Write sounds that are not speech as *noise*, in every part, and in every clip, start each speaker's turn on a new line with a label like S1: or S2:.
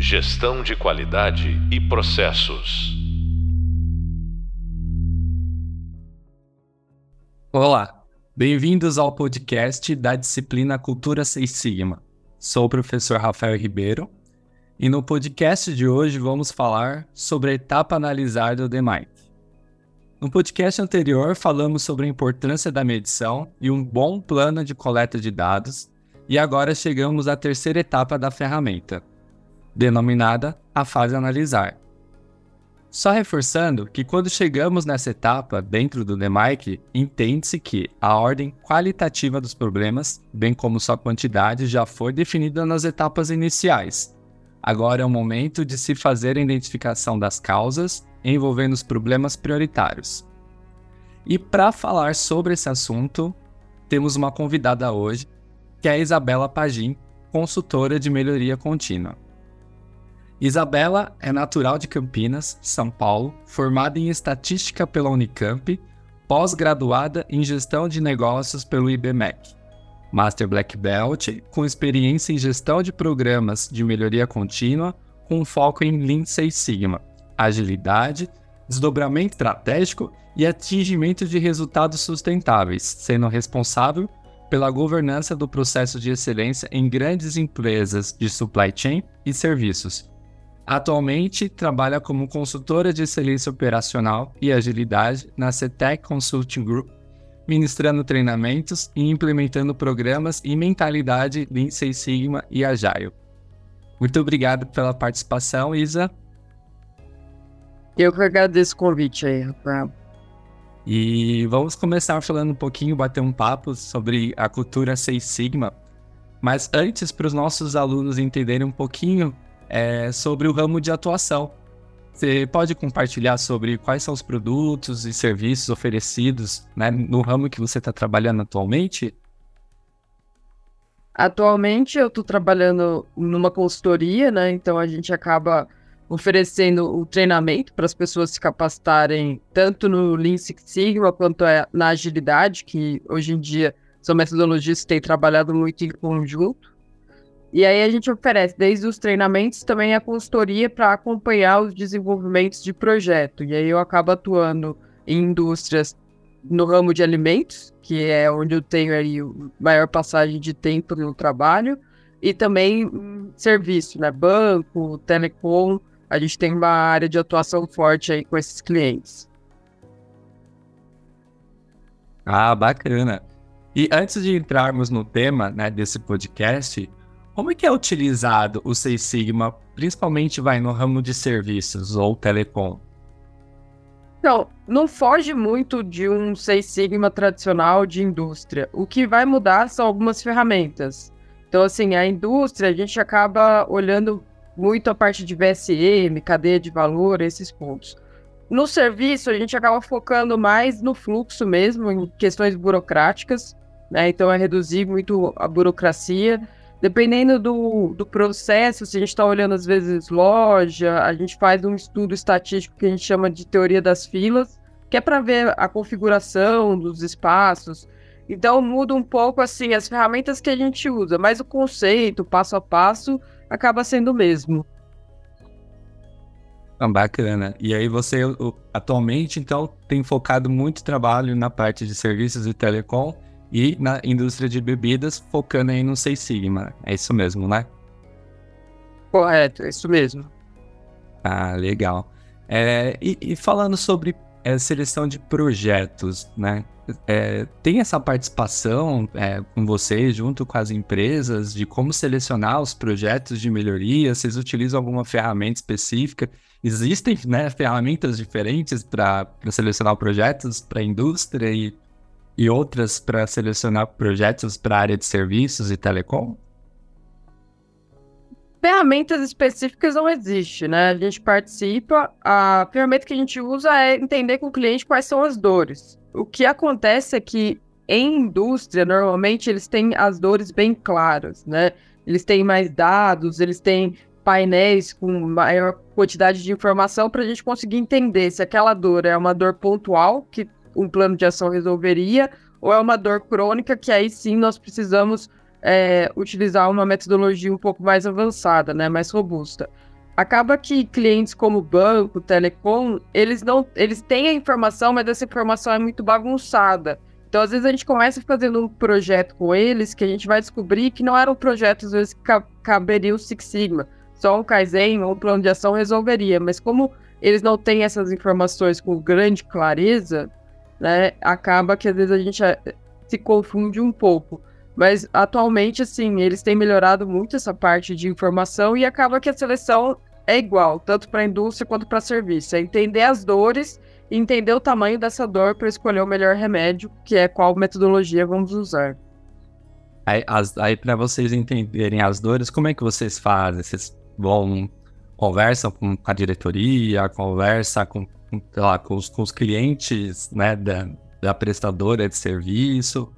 S1: Gestão de qualidade e processos.
S2: Olá, bem-vindos ao podcast da disciplina Cultura Seis Sigma. Sou o professor Rafael Ribeiro e no podcast de hoje vamos falar sobre a etapa analisar do DMIC. No podcast anterior falamos sobre a importância da medição e um bom plano de coleta de dados, e agora chegamos à terceira etapa da ferramenta, denominada a fase analisar. Só reforçando que quando chegamos nessa etapa dentro do DMIC, entende-se que a ordem qualitativa dos problemas, bem como sua quantidade, já foi definida nas etapas iniciais, Agora é o momento de se fazer a identificação das causas envolvendo os problemas prioritários. E para falar sobre esse assunto, temos uma convidada hoje, que é a Isabela Pagim, consultora de melhoria contínua. Isabela é natural de Campinas, São Paulo, formada em estatística pela Unicamp, pós-graduada em gestão de negócios pelo IBMEC. Master Black Belt, com experiência em gestão de programas de melhoria contínua, com foco em Lean Six Sigma, agilidade, desdobramento estratégico e atingimento de resultados sustentáveis, sendo responsável pela governança do processo de excelência em grandes empresas de supply chain e serviços. Atualmente, trabalha como consultora de excelência operacional e agilidade na CETEC Consulting Group ministrando treinamentos e implementando programas e mentalidade Lean Six Sigma e Agile. Muito obrigado pela participação, Isa.
S3: Eu que agradeço o convite aí, Rafael.
S2: E vamos começar falando um pouquinho, bater um papo sobre a cultura Seis Sigma. Mas antes, para os nossos alunos entenderem um pouquinho é, sobre o ramo de atuação. Você pode compartilhar sobre quais são os produtos e serviços oferecidos né, no ramo que você está trabalhando atualmente?
S3: Atualmente eu estou trabalhando numa consultoria, né? Então a gente acaba oferecendo o treinamento para as pessoas se capacitarem tanto no Lean Six Sigma quanto é na agilidade, que hoje em dia são metodologias que têm trabalhado muito em conjunto. E aí a gente oferece desde os treinamentos também a consultoria para acompanhar os desenvolvimentos de projeto. E aí eu acabo atuando em indústrias no ramo de alimentos, que é onde eu tenho aí maior passagem de tempo no trabalho, e também serviço, né? Banco, telecom. A gente tem uma área de atuação forte aí com esses clientes.
S2: Ah, bacana. E antes de entrarmos no tema né, desse podcast, como é que é utilizado o Seis Sigma, principalmente vai no ramo de serviços ou telecom?
S3: Então, não foge muito de um Seis Sigma tradicional de indústria. O que vai mudar são algumas ferramentas. Então, assim, a indústria, a gente acaba olhando muito a parte de VSM, cadeia de valor, esses pontos. No serviço, a gente acaba focando mais no fluxo mesmo, em questões burocráticas, né? Então, é reduzir muito a burocracia Dependendo do, do processo, se a gente está olhando às vezes loja, a gente faz um estudo estatístico que a gente chama de teoria das filas, que é para ver a configuração dos espaços. Então muda um pouco assim as ferramentas que a gente usa, mas o conceito, passo a passo, acaba sendo o mesmo.
S2: Ah, bacana. E aí você atualmente então tem focado muito trabalho na parte de serviços e telecom e na indústria de bebidas, focando aí no Seis Sigma. É isso mesmo, né?
S3: Correto, é isso mesmo.
S2: Ah, legal. É, e, e, falando sobre é, seleção de projetos, né? É, tem essa participação é, com vocês, junto com as empresas, de como selecionar os projetos de melhoria? Vocês utilizam alguma ferramenta específica? Existem né, ferramentas diferentes para selecionar projetos para a indústria e e outras para selecionar projetos para a área de serviços e telecom?
S3: Ferramentas específicas não existe, né? A gente participa, a ferramenta que a gente usa é entender com o cliente quais são as dores. O que acontece é que em indústria, normalmente, eles têm as dores bem claras, né? Eles têm mais dados, eles têm painéis com maior quantidade de informação para a gente conseguir entender se aquela dor é uma dor pontual, que um plano de ação resolveria, ou é uma dor crônica que aí sim nós precisamos é, utilizar uma metodologia um pouco mais avançada, né, mais robusta. acaba que clientes como banco, telecom, eles não, eles têm a informação, mas essa informação é muito bagunçada. Então, às vezes a gente começa fazendo um projeto com eles que a gente vai descobrir que não era um projeto às vezes que caberia o Six Sigma, só um Kaizen ou um plano de ação resolveria, mas como eles não têm essas informações com grande clareza, né, acaba que às vezes a gente eh, se confunde um pouco. Mas atualmente, assim, eles têm melhorado muito essa parte de informação e acaba que a seleção é igual, tanto para a indústria quanto para serviço. É entender as dores e entender o tamanho dessa dor para escolher o melhor remédio, que é qual metodologia vamos usar.
S2: Aí, aí para vocês entenderem as dores, como é que vocês fazem? Vocês vão, conversam com a diretoria, conversa com, com, lá, com, os, com os clientes né, da, da prestadora de serviço?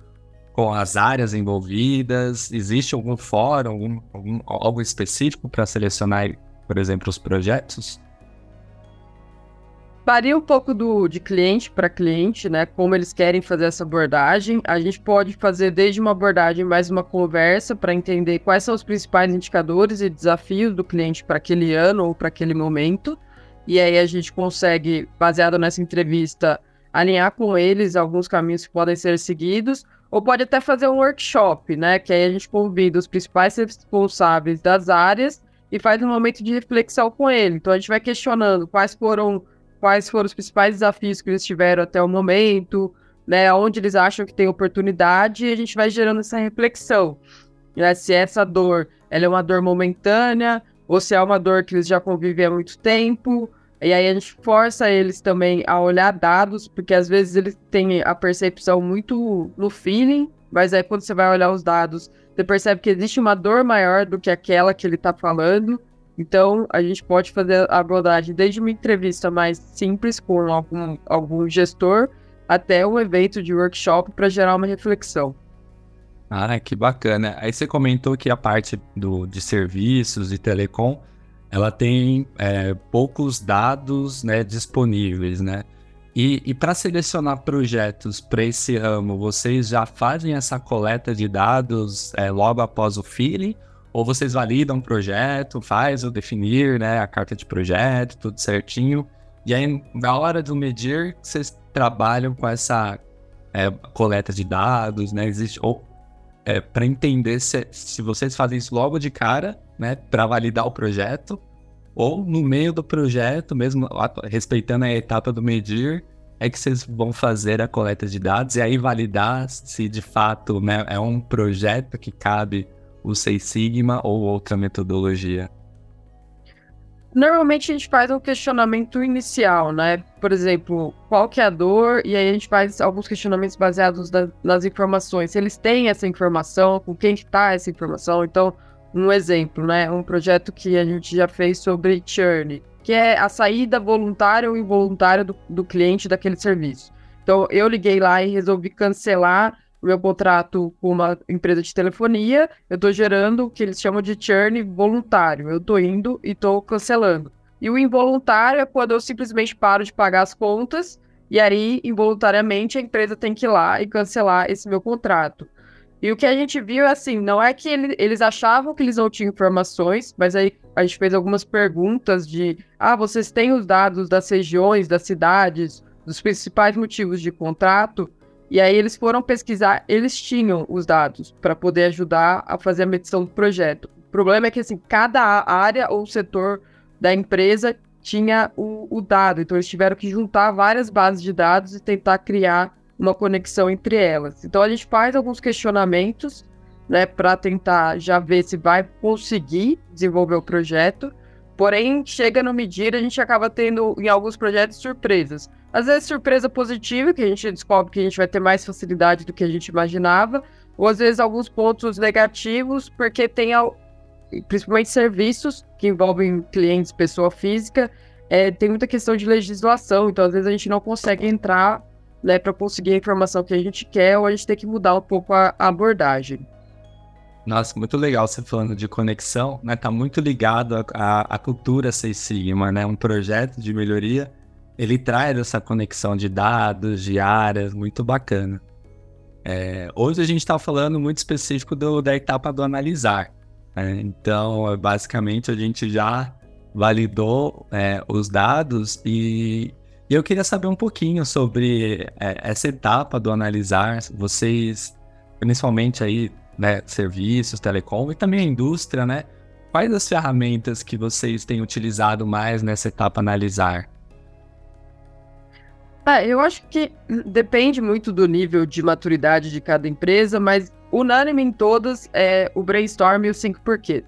S2: com as áreas envolvidas? Existe algum fórum, algum, algum algo específico para selecionar, por exemplo, os projetos?
S3: Varia um pouco do, de cliente para cliente, né? Como eles querem fazer essa abordagem. A gente pode fazer desde uma abordagem mais uma conversa para entender quais são os principais indicadores e desafios do cliente para aquele ano ou para aquele momento. E aí a gente consegue, baseado nessa entrevista, alinhar com eles alguns caminhos que podem ser seguidos ou pode até fazer um workshop, né? Que aí a gente convida os principais responsáveis das áreas e faz um momento de reflexão com ele. Então a gente vai questionando quais foram quais foram os principais desafios que eles tiveram até o momento, né? Onde eles acham que tem oportunidade e a gente vai gerando essa reflexão. Né, se essa dor ela é uma dor momentânea ou se é uma dor que eles já convivem há muito tempo e aí a gente força eles também a olhar dados, porque às vezes eles têm a percepção muito no feeling, mas aí quando você vai olhar os dados, você percebe que existe uma dor maior do que aquela que ele está falando. Então a gente pode fazer a abordagem desde uma entrevista mais simples com algum, algum gestor até um evento de workshop para gerar uma reflexão.
S2: Ah, que bacana. Aí você comentou que a parte do, de serviços e telecom ela tem é, poucos dados né, disponíveis, né? E, e para selecionar projetos para esse ramo, vocês já fazem essa coleta de dados é, logo após o feeling? Ou vocês validam o projeto, faz o definir, né, a carta de projeto, tudo certinho. E aí, na hora do medir, vocês trabalham com essa é, coleta de dados, né? Existe, ou é, para entender se, se vocês fazem isso logo de cara, né, para validar o projeto, ou no meio do projeto, mesmo respeitando a etapa do medir, é que vocês vão fazer a coleta de dados e aí validar se de fato né, é um projeto que cabe o Seis Sigma ou outra metodologia.
S3: Normalmente a gente faz um questionamento inicial, né? Por exemplo, qual que é a dor? E aí a gente faz alguns questionamentos baseados na, nas informações. Se eles têm essa informação, com quem está essa informação. Então, um exemplo, né? Um projeto que a gente já fez sobre churn, que é a saída voluntária ou involuntária do, do cliente daquele serviço. Então, eu liguei lá e resolvi cancelar o meu contrato com uma empresa de telefonia, eu estou gerando o que eles chamam de churn voluntário. Eu estou indo e estou cancelando. E o involuntário é quando eu simplesmente paro de pagar as contas e aí, involuntariamente, a empresa tem que ir lá e cancelar esse meu contrato. E o que a gente viu é assim, não é que ele, eles achavam que eles não tinham informações, mas aí a gente fez algumas perguntas de, ah, vocês têm os dados das regiões, das cidades, dos principais motivos de contrato? E aí eles foram pesquisar, eles tinham os dados para poder ajudar a fazer a medição do projeto. O problema é que assim, cada área ou setor da empresa tinha o, o dado, então eles tiveram que juntar várias bases de dados e tentar criar uma conexão entre elas. Então a gente faz alguns questionamentos, né, para tentar já ver se vai conseguir desenvolver o projeto. Porém, chega no medir, a gente acaba tendo em alguns projetos surpresas. Às vezes surpresa positiva, que a gente descobre que a gente vai ter mais facilidade do que a gente imaginava, ou às vezes alguns pontos negativos, porque tem principalmente serviços que envolvem clientes, pessoa física, é, tem muita questão de legislação, então às vezes a gente não consegue entrar né, para conseguir a informação que a gente quer, ou a gente tem que mudar um pouco a, abordagem.
S2: Nossa, muito legal você falando de conexão, né? Tá muito ligado à cultura Seis Sigma, né? Um projeto de melhoria ele traz essa conexão de dados, de áreas, muito bacana. É, hoje a gente está falando muito específico do, da etapa do analisar. Né? Então, basicamente, a gente já validou é, os dados e, e, eu queria saber um pouquinho sobre é, essa etapa do analisar. Vocês, principalmente aí, né, serviços, telecom e também a indústria, né? Quais as ferramentas que vocês têm utilizado mais nessa etapa analisar?
S3: Ah, eu acho que depende muito do nível de maturidade de cada empresa, mas unânime em todas é o brainstorm e os cinco porquês.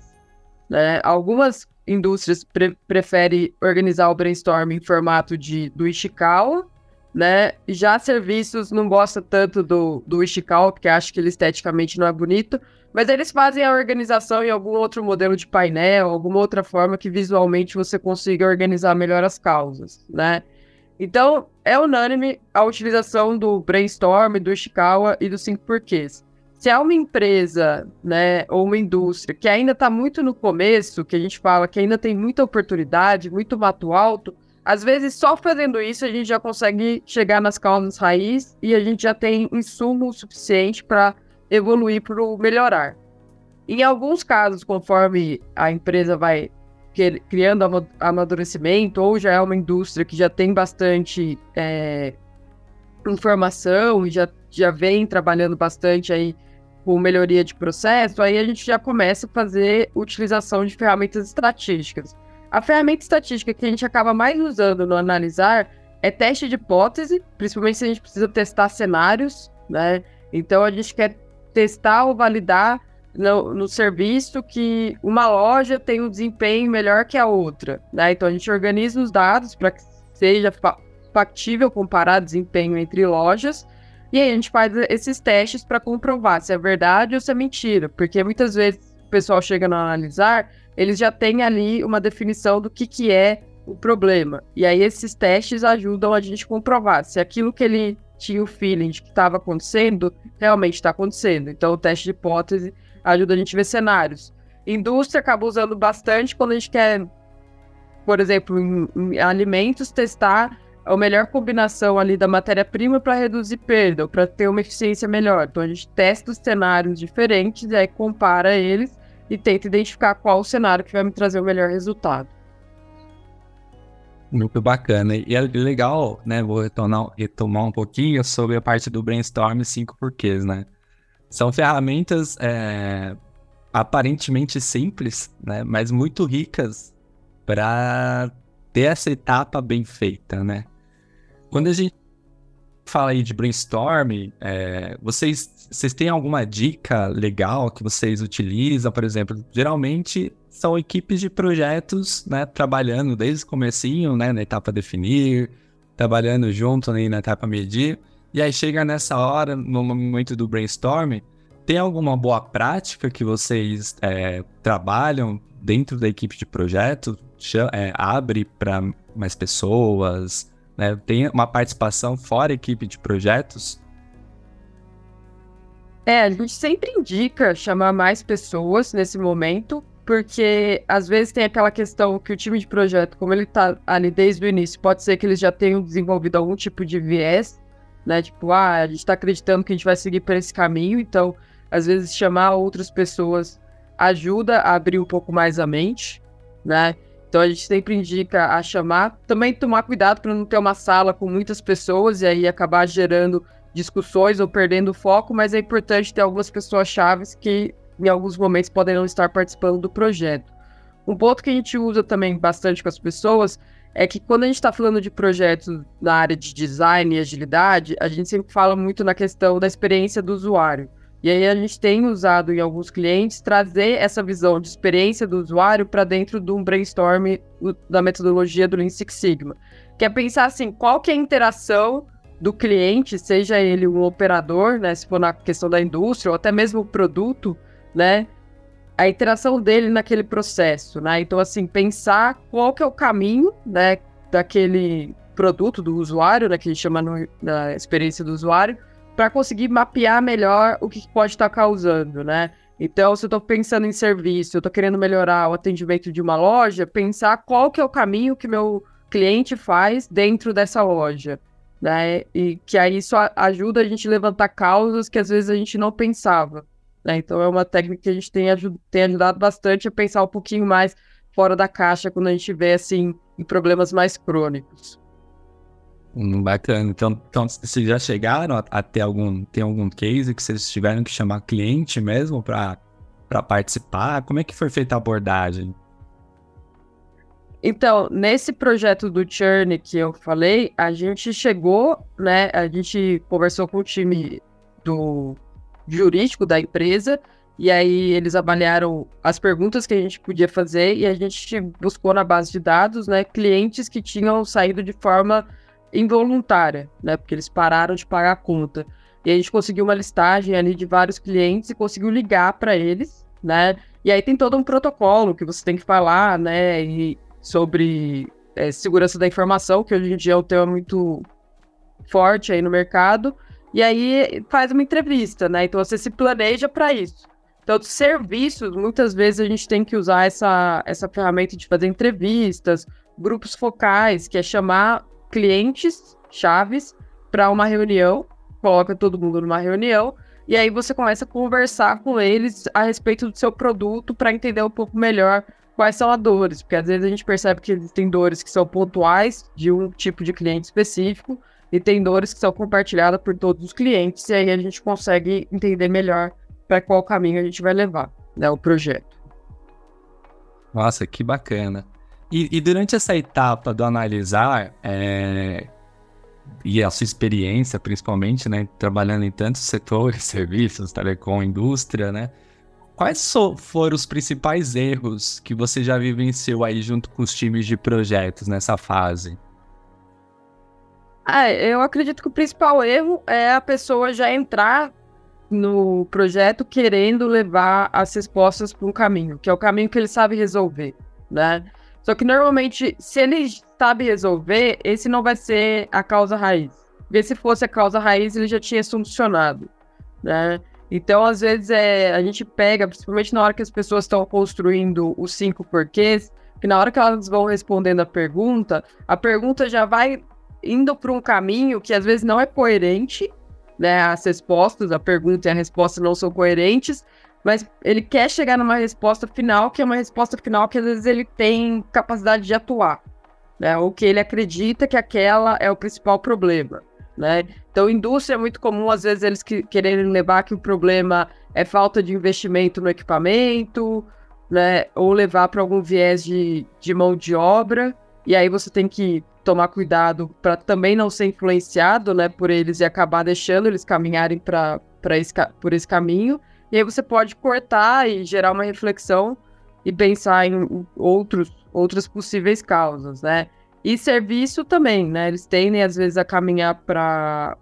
S3: Né? Algumas indústrias pre preferem organizar o brainstorm em formato de, do Ishikawa, né? Já serviços não gosta tanto do, do Ishikawa, porque acha que ele esteticamente não é bonito, mas eles fazem a organização em algum outro modelo de painel, alguma outra forma que visualmente você consiga organizar melhor as causas, né? Então, é unânime a utilização do brainstorm, do Ishikawa e dos cinco porquês. Se é uma empresa, né, ou uma indústria que ainda está muito no começo, que a gente fala que ainda tem muita oportunidade, muito mato alto, às vezes só fazendo isso a gente já consegue chegar nas causas raiz e a gente já tem insumo suficiente para evoluir para o melhorar. Em alguns casos, conforme a empresa vai criando amadurecimento, ou já é uma indústria que já tem bastante é, informação e já, já vem trabalhando bastante aí com melhoria de processo, aí a gente já começa a fazer utilização de ferramentas estatísticas. A ferramenta estatística que a gente acaba mais usando no analisar é teste de hipótese, principalmente se a gente precisa testar cenários, né? Então a gente quer testar ou validar no, no, serviço que uma loja tem um desempenho melhor que a outra. Né? Então a gente organiza os dados para que seja factível comparar desempenho entre lojas. E aí a gente faz esses testes para comprovar se é verdade ou se é mentira. Porque muitas vezes o pessoal chega no analisar, eles já têm ali uma definição do que, que é o problema. E aí esses testes ajudam a gente comprovar se aquilo que ele tinha o feeling de que estava acontecendo realmente está acontecendo. Então o teste de hipótese ajuda a gente a ver cenários. Indústria acaba usando bastante quando a gente quer, por exemplo, em, em alimentos, testar a melhor combinação ali da matéria-prima para reduzir perda, para ter uma eficiência melhor. Então a gente testa os cenários diferentes e aí compara eles e tenta identificar qual o cenário que vai me trazer o melhor resultado.
S2: Muito bacana. E é legal, né? Vou retornar, retomar um pouquinho sobre a parte do brainstorm 5 porquês, né? São ferramentas é, aparentemente simples, né? Mas muito ricas para ter essa etapa bem feita, né? Quando a gente fala aí de brainstorm, é, vocês, vocês têm alguma dica legal que vocês utilizam? Por exemplo, geralmente são equipes de projetos, né? Trabalhando desde o comecinho, né? Na etapa definir, trabalhando junto né, na etapa medir. E aí chega nessa hora, no momento do brainstorm, tem alguma boa prática que vocês é, trabalham dentro da equipe de projeto? É, abre para mais pessoas? Né? Tem uma participação fora equipe de projetos?
S3: É, a gente sempre indica chamar mais pessoas nesse momento, porque às vezes tem aquela questão que o time de projeto, como ele está ali desde o início, pode ser que eles já tenham desenvolvido algum tipo de viés né? Tipo, ah, a gente está acreditando que a gente vai seguir por esse caminho, então, às vezes, chamar outras pessoas ajuda a abrir um pouco mais a mente, né? Então a gente sempre indica a chamar. Também tomar cuidado para não ter uma sala com muitas pessoas e aí acabar gerando discussões ou perdendo foco, mas é importante ter algumas pessoas chaves que em alguns momentos podem não estar participando do projeto. Um ponto que a gente usa também bastante com as pessoas é que quando a gente está falando de projetos na área de design e agilidade, a gente sempre fala muito na questão da experiência do usuário. E aí a gente tem usado em alguns clientes trazer essa visão de experiência do usuário para dentro de um brainstorm da metodologia do Lean Six Sigma. Que é pensar assim, qual que é a interação do cliente, seja ele um operador, né, se for na questão da indústria, ou até mesmo o produto, né, a interação dele naquele processo, né? Então, assim, pensar qual que é o caminho, né, daquele produto do usuário, né, que a gente chama no, na experiência do usuário, para conseguir mapear melhor o que pode estar tá causando, né? Então, se eu estou pensando em serviço, eu estou querendo melhorar o atendimento de uma loja, pensar qual que é o caminho que meu cliente faz dentro dessa loja, né? E que aí isso ajuda a gente levantar causas que às vezes a gente não pensava. Né? Então é uma técnica que a gente tem, ajud tem ajudado bastante a pensar um pouquinho mais fora da caixa quando a gente vê assim em problemas mais crônicos.
S2: Hum, bacana. Então, então, vocês já chegaram a, a, ter algum, tem algum case que vocês tiveram que chamar cliente mesmo para participar? Como é que foi feita a abordagem?
S3: Então, nesse projeto do Churn que eu falei, a gente chegou, né? A gente conversou com o time do jurídico da empresa e aí eles avaliaram as perguntas que a gente podia fazer e a gente buscou na base de dados, né, clientes que tinham saído de forma involuntária, né, porque eles pararam de pagar a conta. E a gente conseguiu uma listagem ali de vários clientes e conseguiu ligar para eles, né? E aí tem todo um protocolo que você tem que falar, né, e sobre é, segurança da informação, que hoje em dia é um tema muito forte aí no mercado. E aí faz uma entrevista, né? Então você se planeja para isso. Então, serviços, muitas vezes a gente tem que usar essa, essa ferramenta de fazer entrevistas, grupos focais, que é chamar clientes chaves para uma reunião, coloca todo mundo numa reunião, e aí você começa a conversar com eles a respeito do seu produto para entender um pouco melhor quais são as dores, porque às vezes a gente percebe que existem dores que são pontuais de um tipo de cliente específico e tem dores que são compartilhadas por todos os clientes, e aí a gente consegue entender melhor para qual caminho a gente vai levar né, o projeto.
S2: Nossa, que bacana. E, e durante essa etapa do analisar, é, e a sua experiência, principalmente, né, trabalhando em tantos setores, *laughs* serviços, telecom, indústria, né, quais foram os principais erros que você já vivenciou aí junto com os times de projetos nessa fase?
S3: Ah, eu acredito que o principal erro é a pessoa já entrar no projeto querendo levar as respostas para um caminho, que é o caminho que ele sabe resolver, né? Só que normalmente, se ele sabe resolver, esse não vai ser a causa raiz. Porque se fosse a causa raiz, ele já tinha solucionado, né? Então, às vezes, é, a gente pega, principalmente na hora que as pessoas estão construindo os cinco porquês, que na hora que elas vão respondendo a pergunta, a pergunta já vai indo para um caminho que às vezes não é coerente né, as respostas, a pergunta e a resposta não são coerentes, mas ele quer chegar numa resposta final, que é uma resposta final que às vezes ele tem capacidade de atuar, né, ou que ele acredita que aquela é o principal problema, né. Então, indústria é muito comum, às vezes, eles que, quererem levar que o problema é falta de investimento no equipamento, né, ou levar para algum viés de, de mão de obra, e aí você tem que tomar cuidado para também não ser influenciado, né, por eles e acabar deixando eles caminharem para esse, por esse caminho. E aí você pode cortar e gerar uma reflexão e pensar em outros, outras possíveis causas, né? E serviço também, né? Eles tendem às vezes a caminhar para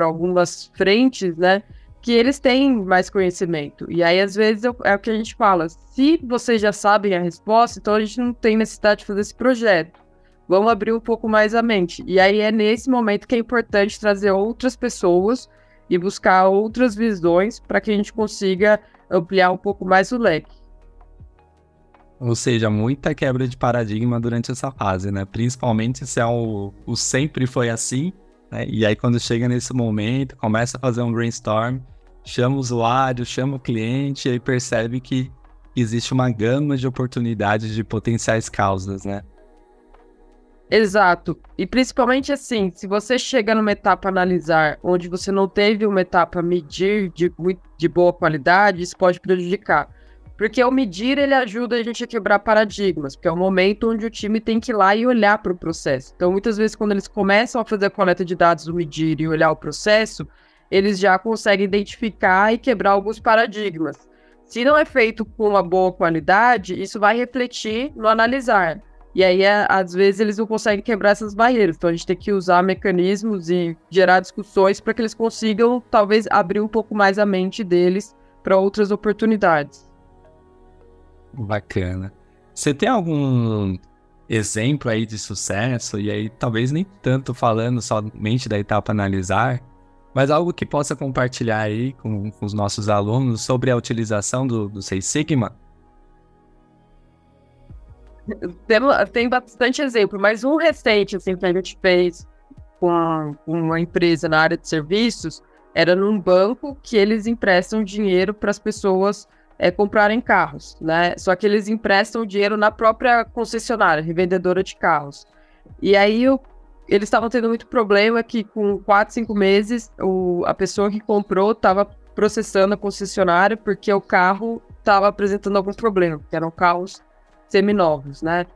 S3: algumas frentes, né? Que eles têm mais conhecimento. E aí, às vezes, é o que a gente fala: se vocês já sabem a resposta, então a gente não tem necessidade de fazer esse projeto. Vamos abrir um pouco mais a mente. E aí é nesse momento que é importante trazer outras pessoas e buscar outras visões para que a gente consiga ampliar um pouco mais o leque.
S2: Ou seja, muita quebra de paradigma durante essa fase, né? Principalmente se é o, o sempre foi assim, né? E aí quando chega nesse momento, começa a fazer um brainstorm, chama o usuário, chama o cliente e aí percebe que existe uma gama de oportunidades de potenciais causas, né?
S3: Exato. E principalmente assim, se você chega numa etapa analisar onde você não teve uma etapa medir de, de boa qualidade, isso pode prejudicar. Porque o medir ele ajuda a gente a quebrar paradigmas, porque é o momento onde o time tem que ir lá e olhar para o processo. Então, muitas vezes, quando eles começam a fazer a coleta de dados do medir e olhar o processo, eles já conseguem identificar e quebrar alguns paradigmas. Se não é feito com uma boa qualidade, isso vai refletir no analisar. E aí, é, às vezes, eles não conseguem quebrar essas barreiras. Então, a gente tem que usar mecanismos e gerar discussões para que eles consigam, talvez, abrir um pouco mais a mente deles para outras oportunidades.
S2: Bacana. Você tem algum exemplo aí de sucesso? E aí, talvez nem tanto falando somente da etapa analisar, mas algo que possa compartilhar aí com, com os nossos alunos sobre a utilização do, do Seis Sigma?
S3: Tem, tem bastante exemplo, mas um recente, assim, que a gente fez com, uma empresa na área de serviços, era num banco que eles emprestam dinheiro para as pessoas é, comprarem carros, né? Só que eles emprestam dinheiro na própria concessionária, revendedora de carros. E aí o, eles estavam tendo muito problema que com 4, 5 meses o, a pessoa que comprou estava processando a concessionária porque o carro estava apresentando algum problema, porque eram carros seminovos, né?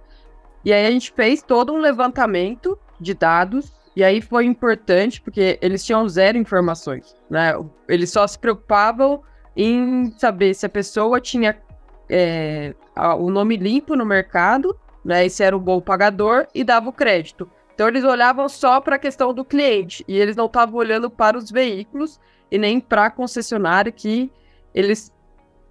S3: E aí a gente fez todo um levantamento de dados e aí foi importante porque eles tinham zero informações, né? Eles só se preocupavam em saber se a pessoa tinha é, o nome limpo no mercado, né? E se era um bom pagador e dava o crédito. Então eles olhavam só para a questão do cliente e eles não estavam olhando para os veículos e nem para a concessionária que eles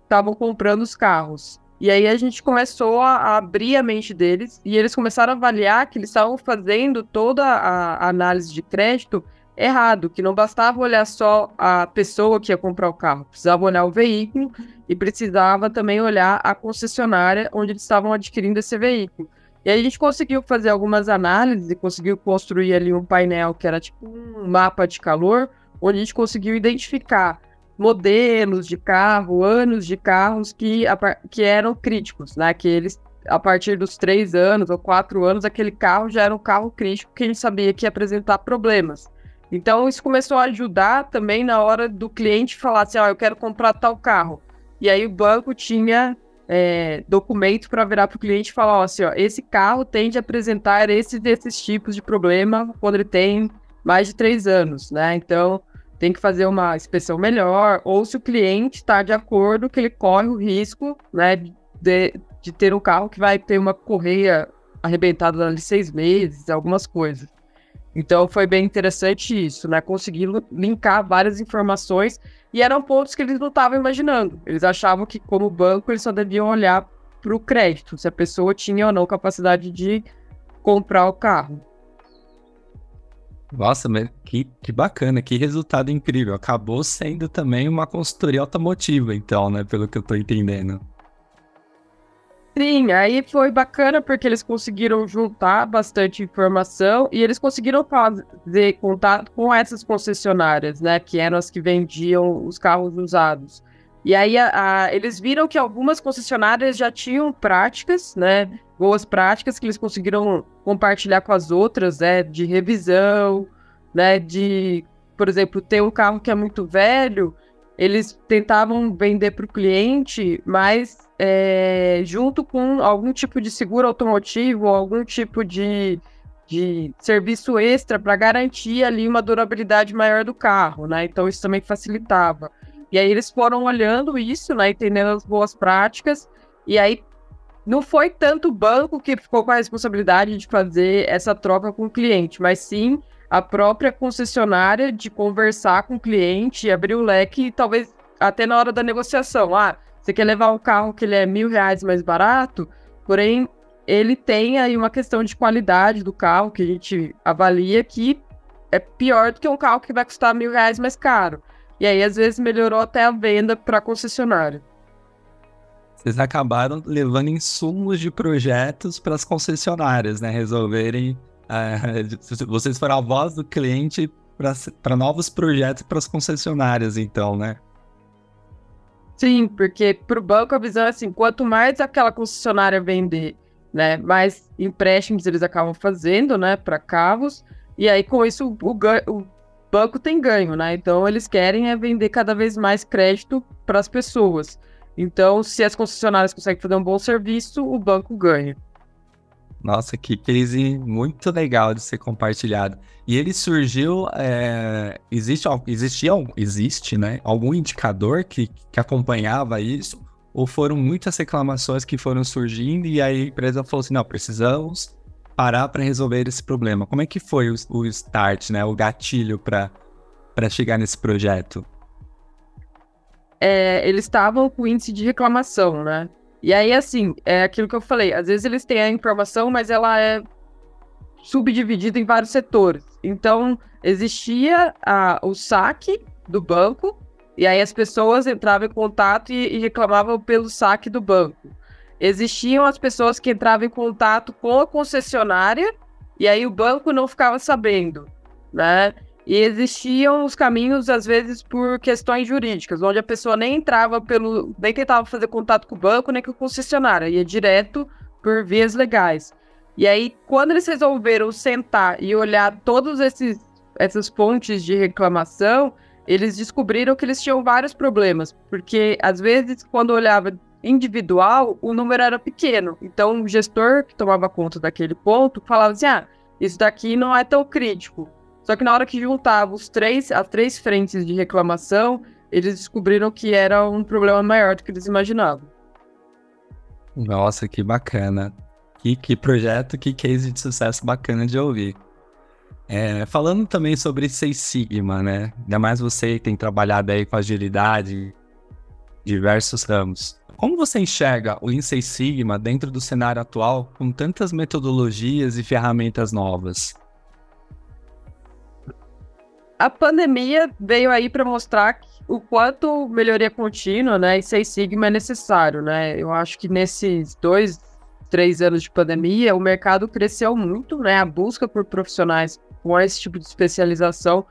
S3: estavam comprando os carros. E aí a gente começou a, abrir a mente deles e eles começaram a avaliar que eles estavam fazendo toda a, análise de crédito errado, que não bastava olhar só a pessoa que ia comprar o carro, precisava olhar o veículo e precisava também olhar a concessionária onde eles estavam adquirindo esse veículo. E aí a gente conseguiu fazer algumas análises e conseguiu construir ali um painel que era tipo um mapa de calor, onde a gente conseguiu identificar modelos de carro, anos de carros que, que eram críticos, né? Que eles, a partir dos três anos ou quatro anos, aquele carro já era um carro crítico que a gente sabia que ia apresentar problemas. Então, isso começou a ajudar também na hora do cliente falar assim: ah, eu quero comprar tal carro. E aí o banco tinha é, documento para virar para o cliente e falar: ó, assim, ó, esse carro tende a apresentar esses desses tipos de problema quando ele tem mais de três anos, né? Então, tem que fazer uma inspeção melhor, ou se o cliente está de acordo que ele corre o risco, né, de, de ter um carro que vai ter uma correia arrebentada ali seis meses, algumas coisas. Então foi bem interessante isso, né? Conseguir linkar várias informações e eram pontos que eles não estavam imaginando. Eles achavam que, como banco, eles só deviam olhar para o crédito, se a pessoa tinha ou não capacidade de comprar o carro.
S2: Nossa, mas que, que bacana, que resultado incrível. Acabou sendo também uma consultoria automotiva, então, né? Pelo que eu tô entendendo.
S3: Sim, aí foi bacana porque eles conseguiram juntar bastante informação e eles conseguiram fazer contato com essas concessionárias, né, que eram as que vendiam os carros usados. E aí a, a, eles viram que algumas concessionárias já tinham práticas, né, boas práticas que eles conseguiram compartilhar com as outras, né, de revisão, né, de, por exemplo, ter um carro que é muito velho, eles tentavam vender para o cliente, mas é, junto com algum tipo de seguro automotivo, algum tipo de, de serviço extra para garantir ali uma durabilidade maior do carro, né? Então isso também facilitava. E aí eles foram olhando isso, né? Entendendo as boas práticas. E aí não foi tanto o banco que ficou com a responsabilidade de fazer essa troca com o cliente, mas sim a própria concessionária de conversar com o cliente, abrir o leque e talvez até na hora da negociação. Ah, você quer levar um carro que ele é mil reais mais barato, porém ele tem aí uma questão de qualidade do carro que a gente avalia que é pior do que um carro que vai custar mil reais mais caro. E aí, às vezes, melhorou até a venda para a concessionária.
S2: Vocês acabaram levando insumos de projetos para as concessionárias, né? Resolverem. Uh, *laughs* vocês foram a voz do cliente para novos projetos para as concessionárias, então, né?
S3: Sim, porque para o banco a visão é assim, quanto mais aquela concessionária vender, né, mais empréstimos eles acabam fazendo, né, para carros, e aí com isso o, o, banco tem ganho, né, então eles querem é vender cada vez mais crédito para as pessoas. Então, se as concessionárias conseguem fazer um bom serviço, o banco ganha.
S2: Nossa, que case muito legal de ser compartilhado. E ele surgiu. É, existe, existia, existe, né? Algum indicador que, que acompanhava isso? Ou foram muitas reclamações que foram surgindo e aí a empresa falou assim: não, precisamos parar para resolver esse problema. Como é que foi o, o start, né? O gatilho para chegar nesse projeto?
S3: É, eles estavam com índice de reclamação, né? E aí, assim, é aquilo que eu falei, às vezes eles têm a informação, mas ela é subdividida em vários setores. Então, existia a, o saque do banco, e aí as pessoas entravam em contato e, e reclamavam pelo saque do banco. Existiam as pessoas que entravam em contato com a concessionária, e aí o banco não ficava sabendo, né? E existiam os caminhos, às vezes, por questões jurídicas, onde a pessoa nem entrava pelo. nem tentava fazer contato com o banco, nem com o concessionário, ia direto por vias legais. E aí, quando eles resolveram sentar e olhar esses essas fontes de reclamação, eles descobriram que eles tinham vários problemas, porque às vezes quando olhava individual, o número era pequeno. Então, o gestor que tomava conta daquele ponto falava assim: "Ah, isso daqui não é tão crítico". Só que na hora que juntava os três, as três frentes de reclamação, eles descobriram que era um problema maior do que eles imaginavam.
S2: Nossa, que bacana. Que, que projeto, que case de sucesso bacana de ouvir. É, falando também sobre Seis Sigma, né? Ainda mais você que tem trabalhado aí com agilidade, diversos ramos. Como você enxerga o Lean Sigma dentro do cenário atual com tantas metodologias e ferramentas novas?
S3: a pandemia veio aí para mostrar o quanto melhoria contínua, né, e Sigma é necessário, né? Eu acho que nesses dois, três anos de pandemia, o mercado cresceu muito, né? A busca por profissionais com esse tipo de especialização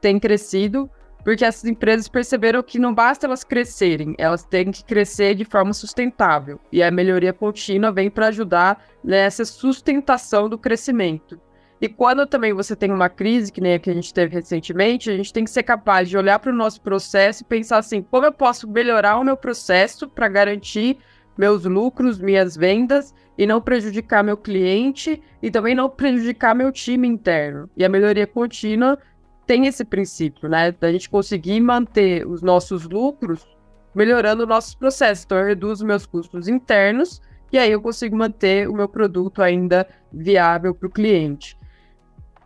S3: tem crescido, porque essas empresas perceberam que não basta elas crescerem, elas têm que crescer de forma sustentável. E a melhoria contínua vem para ajudar nessa sustentação do crescimento. E quando também você tem uma crise, que nem a que a gente teve recentemente, a gente tem que ser capaz de olhar para o nosso processo e pensar assim: como eu posso melhorar o meu processo para garantir meus lucros, minhas vendas e não prejudicar meu cliente e também não prejudicar meu time interno. E a melhoria contínua tem esse princípio, né? Da gente conseguir manter os nossos lucros melhorando nossos processos. Então, eu reduzo meus custos internos e aí eu consigo manter o meu produto ainda viável para o cliente.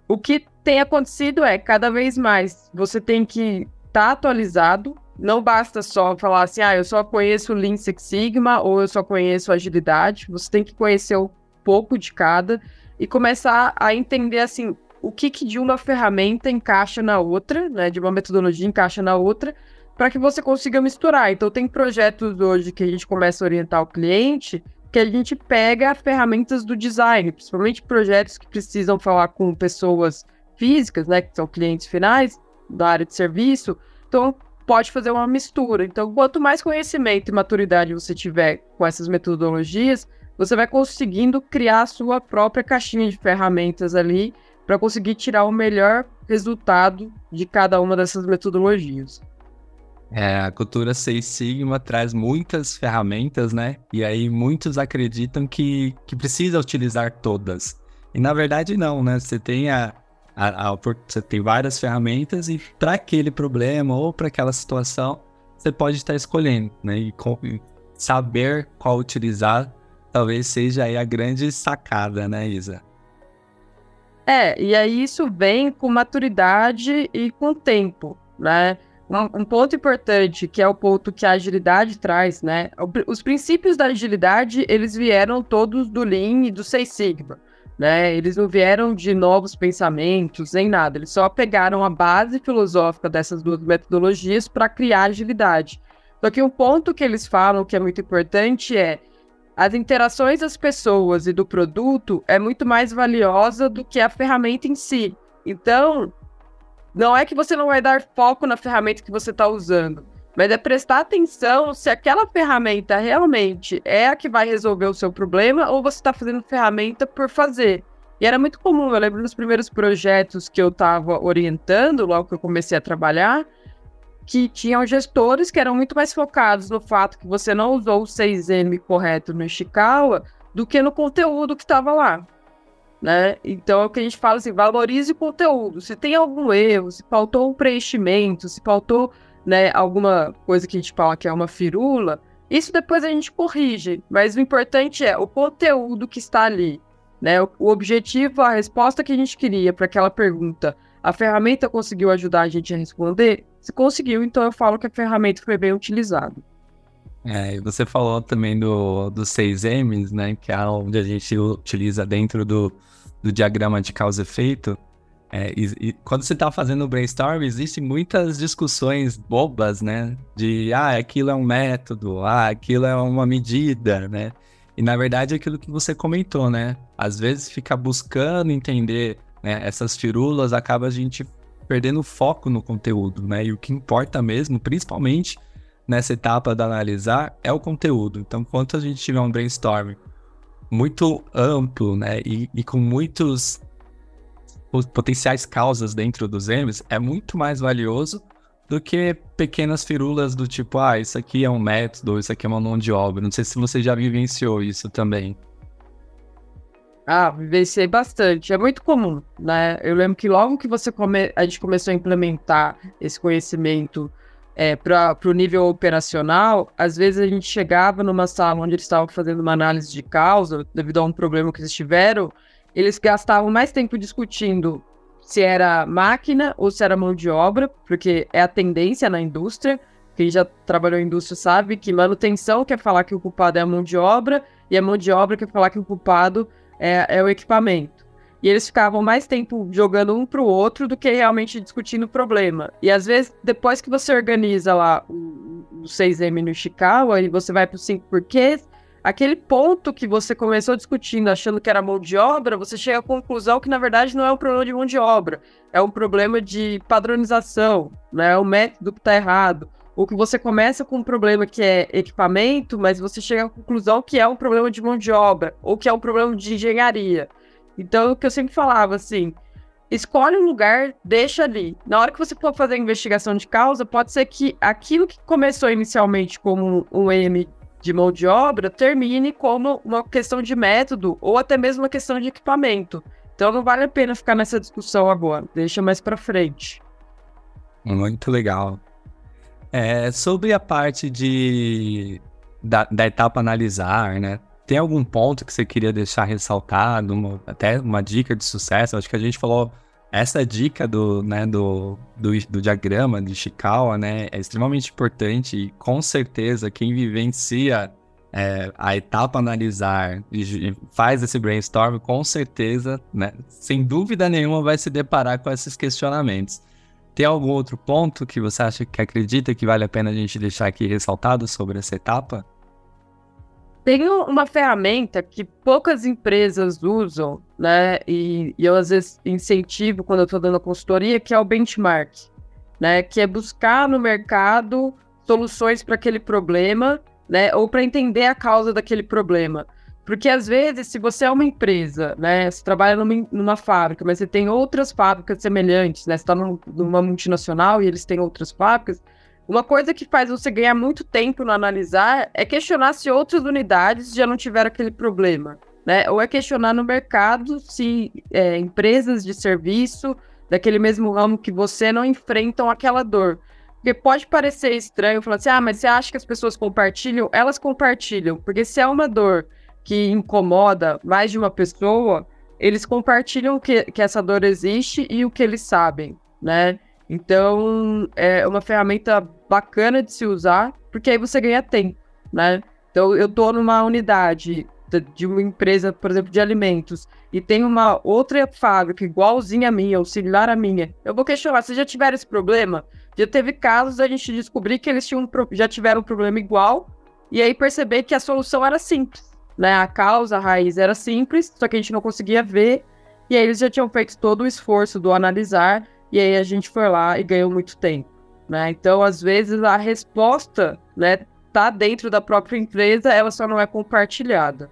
S3: O que tem acontecido é cada vez mais você tem que estar tá atualizado. Não basta só falar assim, ah, eu só conheço Lean Six Sigma ou eu só conheço agilidade. Você tem que conhecer um pouco de cada e começar a entender assim o que, que de uma ferramenta encaixa na outra, né? De uma metodologia encaixa na outra, para que você consiga misturar. Então tem projetos hoje que a gente começa a orientar o cliente que a gente pega ferramentas do design, principalmente projetos que precisam falar com pessoas físicas, né, que são clientes finais da área de serviço, então pode fazer uma mistura. Então, quanto mais conhecimento e maturidade você tiver com essas metodologias, você vai conseguindo criar a sua própria caixinha de ferramentas ali para conseguir tirar o melhor resultado de cada uma dessas metodologias.
S2: É, a cultura Seis Sigma traz muitas ferramentas, né? E aí muitos acreditam que, que precisa utilizar todas. E na verdade não, né? Você tem a, a, a você tem várias ferramentas e para aquele problema ou para aquela situação você pode estar escolhendo, né? E, com, saber qual utilizar talvez seja aí a grande sacada, né, Isa?
S3: É, e aí isso vem com maturidade e com tempo, né? Um, um, ponto importante, que é o ponto que a agilidade traz, né? Os princípios da agilidade, eles vieram todos do Lean e do Seis Sigma, né? Eles não vieram de novos pensamentos, nem nada. Eles só pegaram a base filosófica dessas duas metodologias para criar agilidade. Só que um ponto que eles falam que é muito importante é as interações das pessoas e do produto é muito mais valiosa do que a ferramenta em si. Então, não é que você não vai dar foco na ferramenta que você está usando, mas é prestar atenção se aquela ferramenta realmente é a que vai resolver o seu problema ou você está fazendo ferramenta por fazer. E era muito comum, eu lembro dos primeiros projetos que eu estava orientando, logo que eu comecei a trabalhar, que tinham gestores que eram muito mais focados no fato que você não usou o 6M correto no Ishikawa do que no conteúdo que estava lá né? Então é o que a gente fala assim, valorize o conteúdo. Se tem algum erro, se faltou um preenchimento, se faltou, né, alguma coisa que a gente fala que é uma firula, isso depois a gente corrige. Mas o importante é o conteúdo que está ali, né? O, o objetivo, a resposta que a gente queria para aquela pergunta, a ferramenta conseguiu ajudar a gente a responder? Se conseguiu, então eu falo que a ferramenta foi bem utilizada.
S2: É, você falou também do, dos seis M's, né? Que é onde a gente utiliza dentro do, do diagrama de causa e efeito. É, e, e, quando você está fazendo o brainstorm, existem muitas discussões bobas, né? De, ah, aquilo é um método, ah, aquilo é uma medida, né? E na verdade é aquilo que você comentou, né? Às vezes ficar buscando entender né, essas firulas acaba a gente perdendo foco no conteúdo, né? E o que importa mesmo, principalmente nessa etapa da analisar, é o conteúdo. Então, quanto a gente tiver um brainstorm muito amplo, né, e, e com muitos potenciais causas dentro dos M's, é muito mais valioso do que pequenas firulas do tipo, ah, isso aqui é um método, isso aqui é uma mão de obra. Não sei se você já vivenciou isso também.
S3: Ah, vivenciei bastante. É muito comum, né? Eu lembro que logo que você come... a gente começou a implementar esse conhecimento é, para o nível operacional, às vezes a gente chegava numa sala onde eles estavam fazendo uma análise de causa devido a um problema que eles tiveram, eles gastavam mais tempo discutindo se era máquina ou se era mão de obra, porque é a tendência na indústria. Quem já trabalhou em indústria sabe que manutenção quer falar que o culpado é a mão de obra e a mão de obra quer falar que o culpado é, é o equipamento. E eles ficavam mais tempo jogando um para o outro do que realmente discutindo o problema. E às vezes, depois que você organiza lá o, o 6M no Ishikawa e você vai para os 5 porquês, aquele ponto que você começou discutindo achando que era mão de obra, você chega à conclusão que na verdade não é um problema de mão de obra, é um problema de padronização, né? É o método que está errado. Ou que você começa com um problema que é equipamento, mas você chega à conclusão que é um problema de mão de obra, ou que é um problema de engenharia. Então, o que eu sempre falava, assim, escolhe um lugar, deixa ali. Na hora que você for fazer a investigação de causa, pode ser que aquilo que começou inicialmente como um M de mão de obra termine como uma questão de método ou até mesmo uma questão de equipamento. Então não vale a pena ficar nessa discussão agora, deixa mais para frente.
S2: Muito legal. É, sobre a parte de da, da, etapa analisar, né? Tem algum ponto que você queria deixar ressaltado, uma, até uma dica de sucesso? Acho que a gente falou essa dica do, né, do, do, do, diagrama de Chikawa, né, é extremamente importante e com certeza quem vivencia é, a etapa analisar e faz esse brainstorm, com certeza, né, sem dúvida nenhuma, vai se deparar com esses questionamentos. Tem algum outro ponto que você acha que acredita que vale a pena a gente deixar aqui ressaltado sobre essa etapa?
S3: Tem uma ferramenta que poucas empresas usam, né? E, e eu às vezes incentivo quando eu estou dando consultoria, que é o benchmark, né? Que é buscar no mercado soluções para aquele problema, né? Ou para entender a causa daquele problema. Porque às vezes, se você é uma empresa, né? Você trabalha numa, numa fábrica, mas você tem outras fábricas semelhantes, né? Você está numa multinacional e eles têm outras fábricas uma coisa que faz você ganhar muito tempo no analisar é questionar se outras unidades já não tiveram aquele problema, né? Ou é questionar no mercado se é, empresas de serviço daquele mesmo ramo que você não enfrentam aquela dor. Porque pode parecer estranho falar assim, ah, mas você acha que as pessoas compartilham? Elas compartilham, porque se é uma dor que incomoda mais de uma pessoa, eles compartilham que, que essa dor existe e o que eles sabem, né? Então, é uma ferramenta bacana de se usar, porque aí você ganha tempo, né? Então, eu tô numa unidade de uma empresa, por exemplo, de alimentos, e tem uma outra fábrica igualzinha a minha, ou similar à minha, eu vou questionar, vocês já tiveram esse problema? Já teve casos a gente descobrir que eles tinham, já tiveram um problema igual, e aí perceber que a solução era simples, né? A causa, a raiz era simples, só que a gente não conseguia ver, e aí eles já tinham feito todo o esforço do analisar e aí a gente foi lá e ganhou muito tempo, né? Então, às vezes, a resposta, né, tá dentro da própria empresa, ela só não é compartilhada.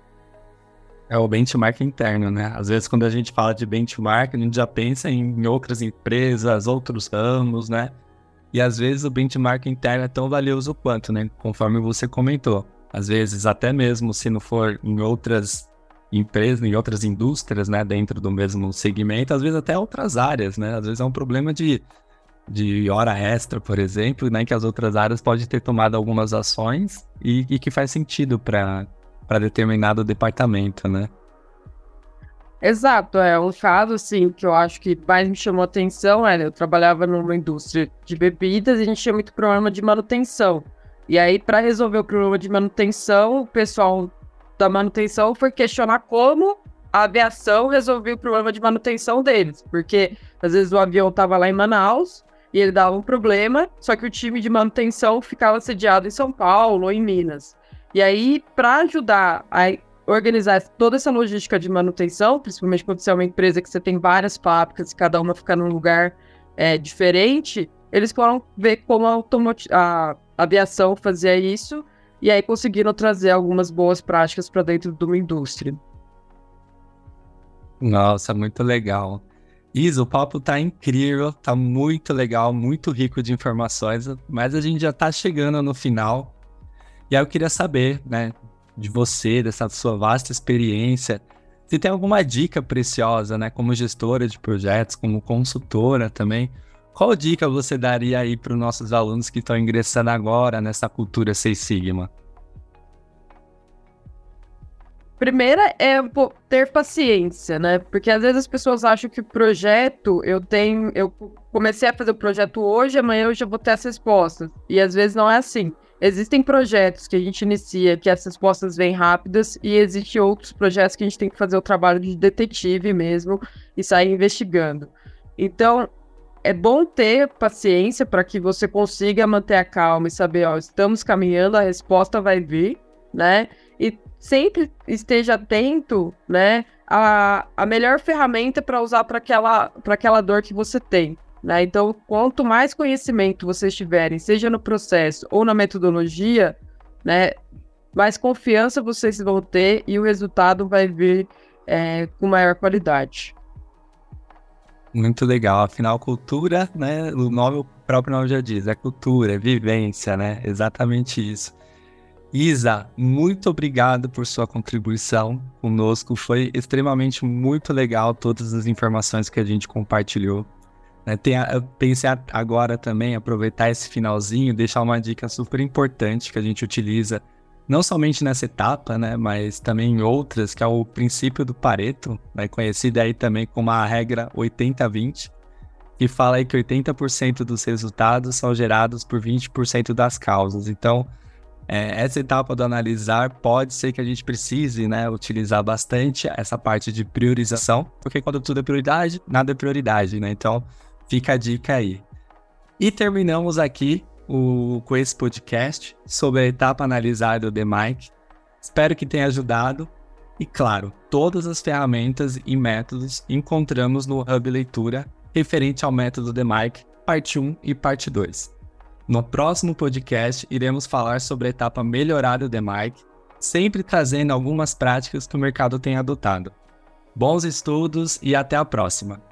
S2: É o benchmark interno, né? Às vezes, quando a gente fala de benchmark, a gente já pensa em outras empresas, outros ramos, né? E às vezes o benchmark interno é tão valioso quanto, né? Conforme você comentou. Às vezes, até mesmo se não for em outras empresas, em outras indústrias, né, dentro do mesmo segmento, às vezes até outras áreas, né? Às vezes é um problema de, de hora extra, por exemplo, né, que as outras áreas podem ter tomado algumas ações e, e que faz sentido para determinado departamento, né?
S3: Exato, é um caso assim que eu acho que mais me chamou atenção, é, eu trabalhava numa indústria de bebidas e a gente tinha muito problema de manutenção. E aí, para resolver o problema de manutenção, o pessoal da manutenção foi questionar como a aviação resolveu o problema de manutenção deles. Porque às vezes o avião estava lá em Manaus e ele dava um problema, só que o time de manutenção ficava sediado em São Paulo ou em Minas. E aí, para ajudar a organizar toda essa logística de manutenção, principalmente quando você é uma empresa que você tem várias fábricas e cada uma fica num lugar é, diferente, eles foram ver como a, a aviação fazia isso e aí conseguiram trazer algumas boas práticas para dentro de uma indústria.
S2: Nossa, muito legal. Isa, o papo tá incrível, tá muito legal, muito rico de informações, mas a gente já tá chegando no final. E aí eu queria saber, né, de você, dessa sua vasta experiência, se tem alguma dica preciosa, né, como gestora de projetos, como consultora também, qual dica você daria aí para os nossos alunos que estão ingressando agora nessa cultura Seis Sigma?
S3: Primeira é ter paciência, né? Porque às vezes as pessoas acham que o projeto, eu tenho, eu comecei a fazer o projeto hoje, amanhã eu já vou ter as respostas. E às vezes não é assim. Existem projetos que a gente inicia que as respostas vêm rápidas e existem outros projetos que a gente tem que fazer o trabalho de detetive mesmo e sair investigando. Então, é bom ter paciência para que você consiga manter a calma e saber, ó, estamos caminhando, a resposta vai vir, né? E sempre esteja atento, né, a, a melhor ferramenta para usar para aquela, aquela dor que você tem. Né? Então, quanto mais conhecimento vocês tiverem, seja no processo ou na metodologia, né, mais confiança vocês vão ter e o resultado vai vir é, com maior qualidade.
S2: Muito legal. Afinal, cultura, né? O nome, o próprio nome já diz, é cultura, é vivência, né? Exatamente isso. Isa, muito obrigado por sua contribuição conosco. Foi extremamente muito legal todas as informações que a gente compartilhou. Né, tem a, eu pensei agora também aproveitar esse finalzinho, deixar uma dica super importante que a gente utiliza não somente nessa etapa, né, mas também em outras, que é o princípio do Pareto, né, conhecido aí também como a regra 80-20, que fala aí que 80% dos resultados são gerados por 20% das causas. Então, é, essa etapa do analisar pode ser que a gente precise né, utilizar bastante essa parte de priorização, porque quando tudo é prioridade, nada é prioridade, né? Então, fica a dica aí. E terminamos aqui o, com esse podcast sobre a etapa analisada do DMIC. Espero que tenha ajudado. E claro, todas as ferramentas e métodos encontramos no Hub Leitura referente ao método DMIC, parte 1 e parte 2. No próximo podcast, iremos falar sobre a etapa melhorada do Mike, sempre trazendo algumas práticas que o mercado tem adotado. Bons estudos e até a próxima!